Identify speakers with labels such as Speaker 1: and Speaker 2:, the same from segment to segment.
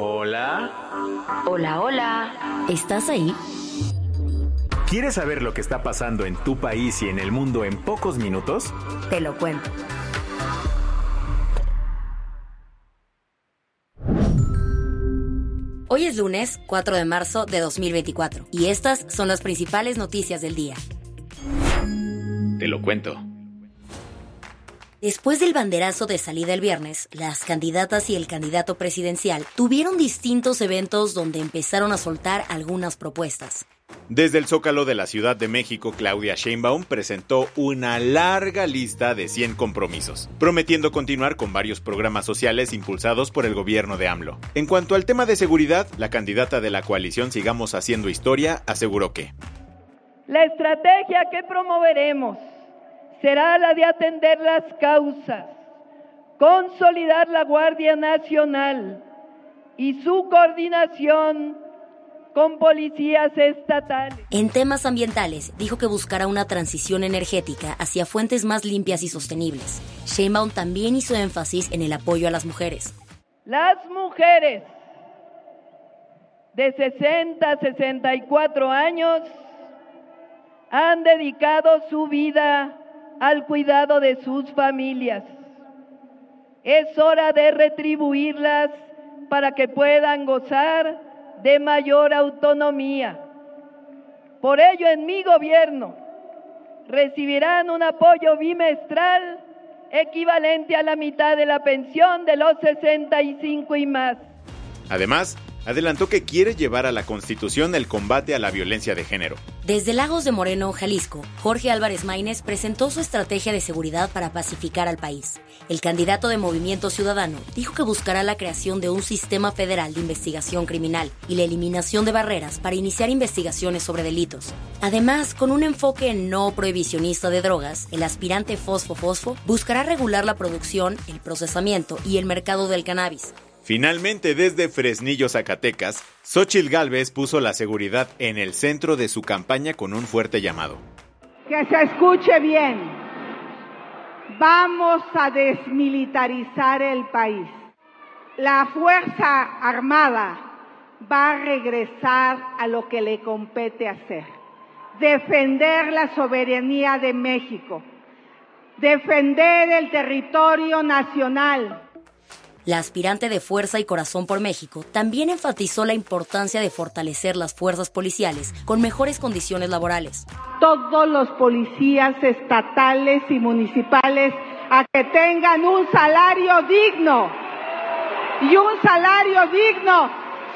Speaker 1: Hola.
Speaker 2: Hola.
Speaker 1: Hola. ¿Estás ahí?
Speaker 2: ¿Quieres saber lo que está pasando en tu país y en el mundo en pocos minutos?
Speaker 1: Te lo cuento. Hoy es lunes 4 de marzo de 2024 y estas son las principales noticias del día.
Speaker 2: Te lo cuento.
Speaker 1: Después del banderazo de salida el viernes, las candidatas y el candidato presidencial tuvieron distintos eventos donde empezaron a soltar algunas propuestas.
Speaker 3: Desde el Zócalo de la Ciudad de México, Claudia Sheinbaum presentó una larga lista de 100 compromisos, prometiendo continuar con varios programas sociales impulsados por el gobierno de AMLO. En cuanto al tema de seguridad, la candidata de la coalición Sigamos Haciendo Historia aseguró que
Speaker 4: La estrategia que promoveremos será la de atender las causas, consolidar la Guardia Nacional y su coordinación con policías estatales.
Speaker 1: En temas ambientales, dijo que buscará una transición energética hacia fuentes más limpias y sostenibles. Sheinbaum también hizo énfasis en el apoyo a las mujeres.
Speaker 4: Las mujeres de 60 a 64 años han dedicado su vida al cuidado de sus familias. Es hora de retribuirlas para que puedan gozar de mayor autonomía. Por ello, en mi gobierno recibirán un apoyo bimestral equivalente a la mitad de la pensión de los 65 y más.
Speaker 3: Además, adelantó que quiere llevar a la Constitución el combate a la violencia de género.
Speaker 1: Desde Lagos de Moreno, Jalisco, Jorge Álvarez Maínez presentó su estrategia de seguridad para pacificar al país. El candidato de Movimiento Ciudadano dijo que buscará la creación de un sistema federal de investigación criminal y la eliminación de barreras para iniciar investigaciones sobre delitos. Además, con un enfoque no prohibicionista de drogas, el aspirante Fosfo Fosfo buscará regular la producción, el procesamiento y el mercado del cannabis.
Speaker 3: Finalmente, desde Fresnillo, Zacatecas, Xochitl Gálvez puso la seguridad en el centro de su campaña con un fuerte llamado.
Speaker 5: Que se escuche bien. Vamos a desmilitarizar el país. La Fuerza Armada va a regresar a lo que le compete hacer. Defender la soberanía de México. Defender el territorio nacional.
Speaker 1: La aspirante de Fuerza y Corazón por México también enfatizó la importancia de fortalecer las fuerzas policiales con mejores condiciones laborales.
Speaker 5: Todos los policías estatales y municipales a que tengan un salario digno. Y un salario digno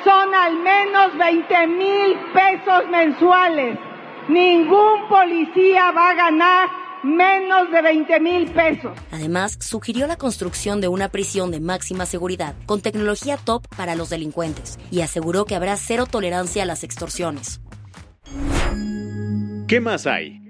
Speaker 5: son al menos 20 mil pesos mensuales. Ningún policía va a ganar menos de 20 mil pesos.
Speaker 1: Además, sugirió la construcción de una prisión de máxima seguridad con tecnología top para los delincuentes y aseguró que habrá cero tolerancia a las extorsiones.
Speaker 3: ¿Qué más hay?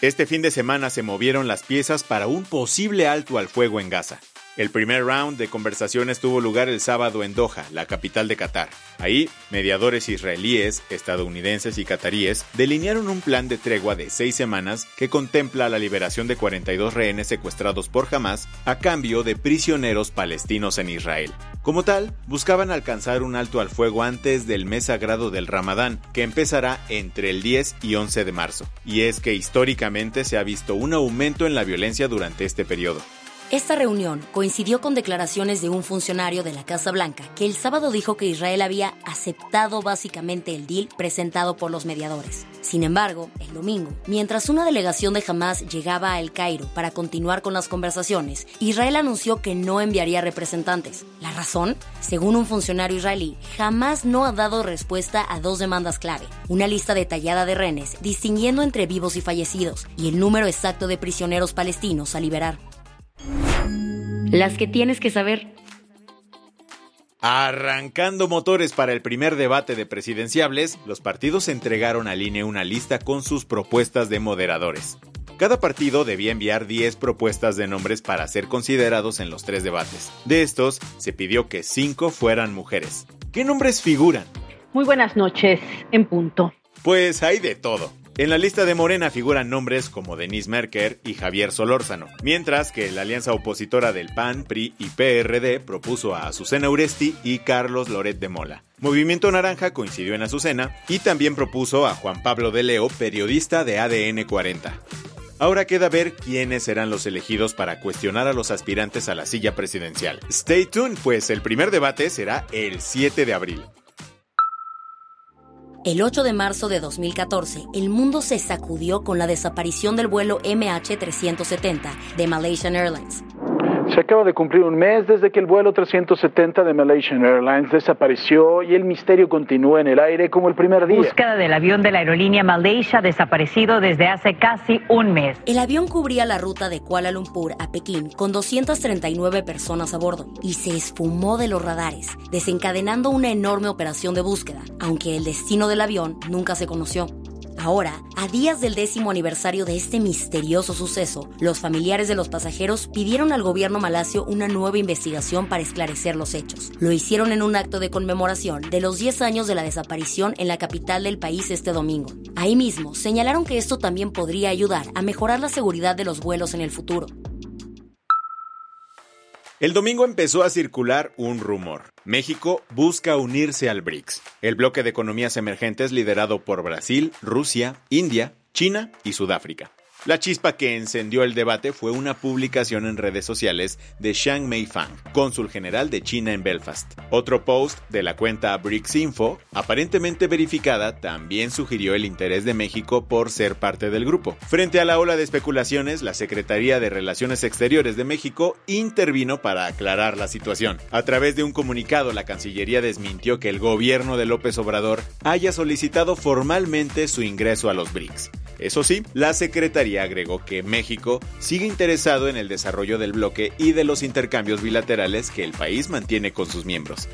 Speaker 3: Este fin de semana se movieron las piezas para un posible alto al fuego en Gaza. El primer round de conversaciones tuvo lugar el sábado en Doha, la capital de Qatar. Ahí, mediadores israelíes, estadounidenses y cataríes delinearon un plan de tregua de seis semanas que contempla la liberación de 42 rehenes secuestrados por Hamas a cambio de prisioneros palestinos en Israel. Como tal, buscaban alcanzar un alto al fuego antes del mes sagrado del Ramadán, que empezará entre el 10 y 11 de marzo. Y es que históricamente se ha visto un aumento en la violencia durante este periodo.
Speaker 1: Esta reunión coincidió con declaraciones de un funcionario de la Casa Blanca que el sábado dijo que Israel había aceptado básicamente el deal presentado por los mediadores. Sin embargo, el domingo, mientras una delegación de Hamas llegaba a El Cairo para continuar con las conversaciones, Israel anunció que no enviaría representantes. ¿La razón? Según un funcionario israelí, Hamas no ha dado respuesta a dos demandas clave, una lista detallada de rehenes distinguiendo entre vivos y fallecidos y el número exacto de prisioneros palestinos a liberar. Las que tienes que saber.
Speaker 3: Arrancando motores para el primer debate de presidenciables, los partidos entregaron al INE una lista con sus propuestas de moderadores. Cada partido debía enviar 10 propuestas de nombres para ser considerados en los tres debates. De estos, se pidió que 5 fueran mujeres. ¿Qué nombres figuran?
Speaker 6: Muy buenas noches, en punto.
Speaker 3: Pues hay de todo. En la lista de Morena figuran nombres como Denise Merker y Javier Solórzano, mientras que la alianza opositora del PAN, PRI y PRD propuso a Azucena Uresti y Carlos Loret de Mola. Movimiento Naranja coincidió en Azucena y también propuso a Juan Pablo de Leo, periodista de ADN 40. Ahora queda ver quiénes serán los elegidos para cuestionar a los aspirantes a la silla presidencial. Stay tuned, pues el primer debate será el 7 de abril.
Speaker 1: El 8 de marzo de 2014, el mundo se sacudió con la desaparición del vuelo MH370 de Malaysian Airlines.
Speaker 7: Se acaba de cumplir un mes desde que el vuelo 370 de Malaysian Airlines desapareció y el misterio continúa en el aire como el primer día.
Speaker 6: Búsqueda del avión de la aerolínea Malaysia desaparecido desde hace casi un mes.
Speaker 1: El avión cubría la ruta de Kuala Lumpur a Pekín con 239 personas a bordo y se esfumó de los radares, desencadenando una enorme operación de búsqueda, aunque el destino del avión nunca se conoció. Ahora, a días del décimo aniversario de este misterioso suceso, los familiares de los pasajeros pidieron al gobierno malasio una nueva investigación para esclarecer los hechos. Lo hicieron en un acto de conmemoración de los 10 años de la desaparición en la capital del país este domingo. Ahí mismo, señalaron que esto también podría ayudar a mejorar la seguridad de los vuelos en el futuro.
Speaker 3: El domingo empezó a circular un rumor. México busca unirse al BRICS, el bloque de economías emergentes liderado por Brasil, Rusia, India, China y Sudáfrica. La chispa que encendió el debate fue una publicación en redes sociales de Shang Meifang, cónsul general de China en Belfast. Otro post de la cuenta BRICS Info, aparentemente verificada, también sugirió el interés de México por ser parte del grupo. Frente a la ola de especulaciones, la Secretaría de Relaciones Exteriores de México intervino para aclarar la situación. A través de un comunicado, la Cancillería desmintió que el gobierno de López Obrador haya solicitado formalmente su ingreso a los BRICS. Eso sí, la Secretaría agregó que México sigue interesado en el desarrollo del bloque y de los intercambios bilaterales que el país mantiene con sus miembros.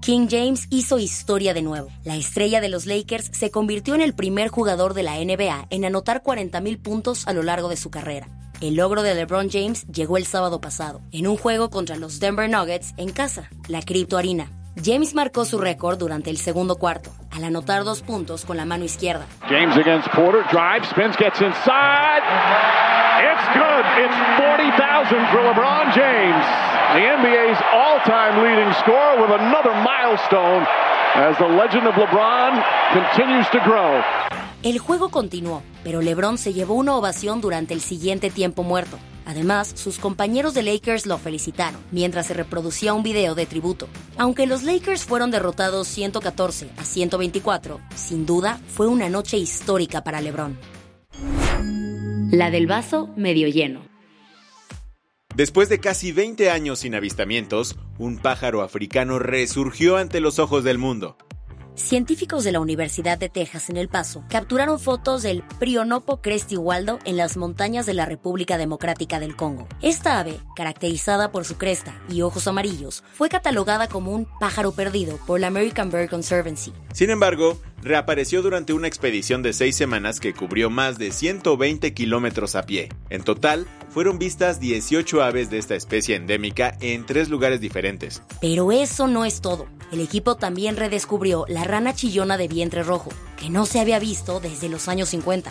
Speaker 1: King James hizo historia de nuevo. La estrella de los Lakers se convirtió en el primer jugador de la NBA en anotar 40.000 puntos a lo largo de su carrera. El logro de LeBron James llegó el sábado pasado, en un juego contra los Denver Nuggets en casa, la Crypto Arena. James marcó su récord durante el segundo cuarto, al anotar dos puntos con la mano izquierda.
Speaker 8: James against Porter, drive, spins, gets inside. It's good. It's 40,000 for LeBron James, the NBA's all-time leading scorer with another milestone as the legend of LeBron continues to grow.
Speaker 1: El juego continuó, pero LeBron se llevó una ovación durante el siguiente tiempo muerto. Además, sus compañeros de Lakers lo felicitaron mientras se reproducía un video de tributo. Aunque los Lakers fueron derrotados 114 a 124, sin duda fue una noche histórica para LeBron. La del vaso medio lleno.
Speaker 3: Después de casi 20 años sin avistamientos, un pájaro africano resurgió ante los ojos del mundo.
Speaker 1: Científicos de la Universidad de Texas en El Paso capturaron fotos del Prionopo cresti waldo en las montañas de la República Democrática del Congo. Esta ave, caracterizada por su cresta y ojos amarillos, fue catalogada como un pájaro perdido por la American Bird Conservancy.
Speaker 3: Sin embargo, reapareció durante una expedición de seis semanas que cubrió más de 120 kilómetros a pie. En total, fueron vistas 18 aves de esta especie endémica en tres lugares diferentes.
Speaker 1: Pero eso no es todo. El equipo también redescubrió la rana chillona de vientre rojo, que no se había visto desde los años 50.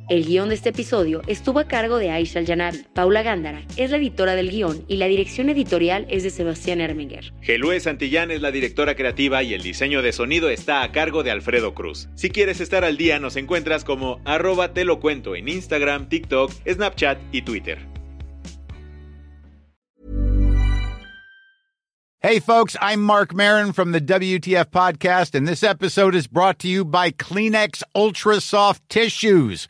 Speaker 1: El guion de este episodio estuvo a cargo de Aisha Al Paula Gándara es la editora del guion y la dirección editorial es de Sebastián Erminger.
Speaker 3: Gelue Santillán es la directora creativa y el diseño de sonido está a cargo de Alfredo Cruz. Si quieres estar al día, nos encuentras como arroba te lo cuento en Instagram, TikTok, Snapchat y Twitter.
Speaker 9: Hey folks, I'm Mark Marin from the WTF podcast and this episode is brought to you by Kleenex Ultra Soft Tissues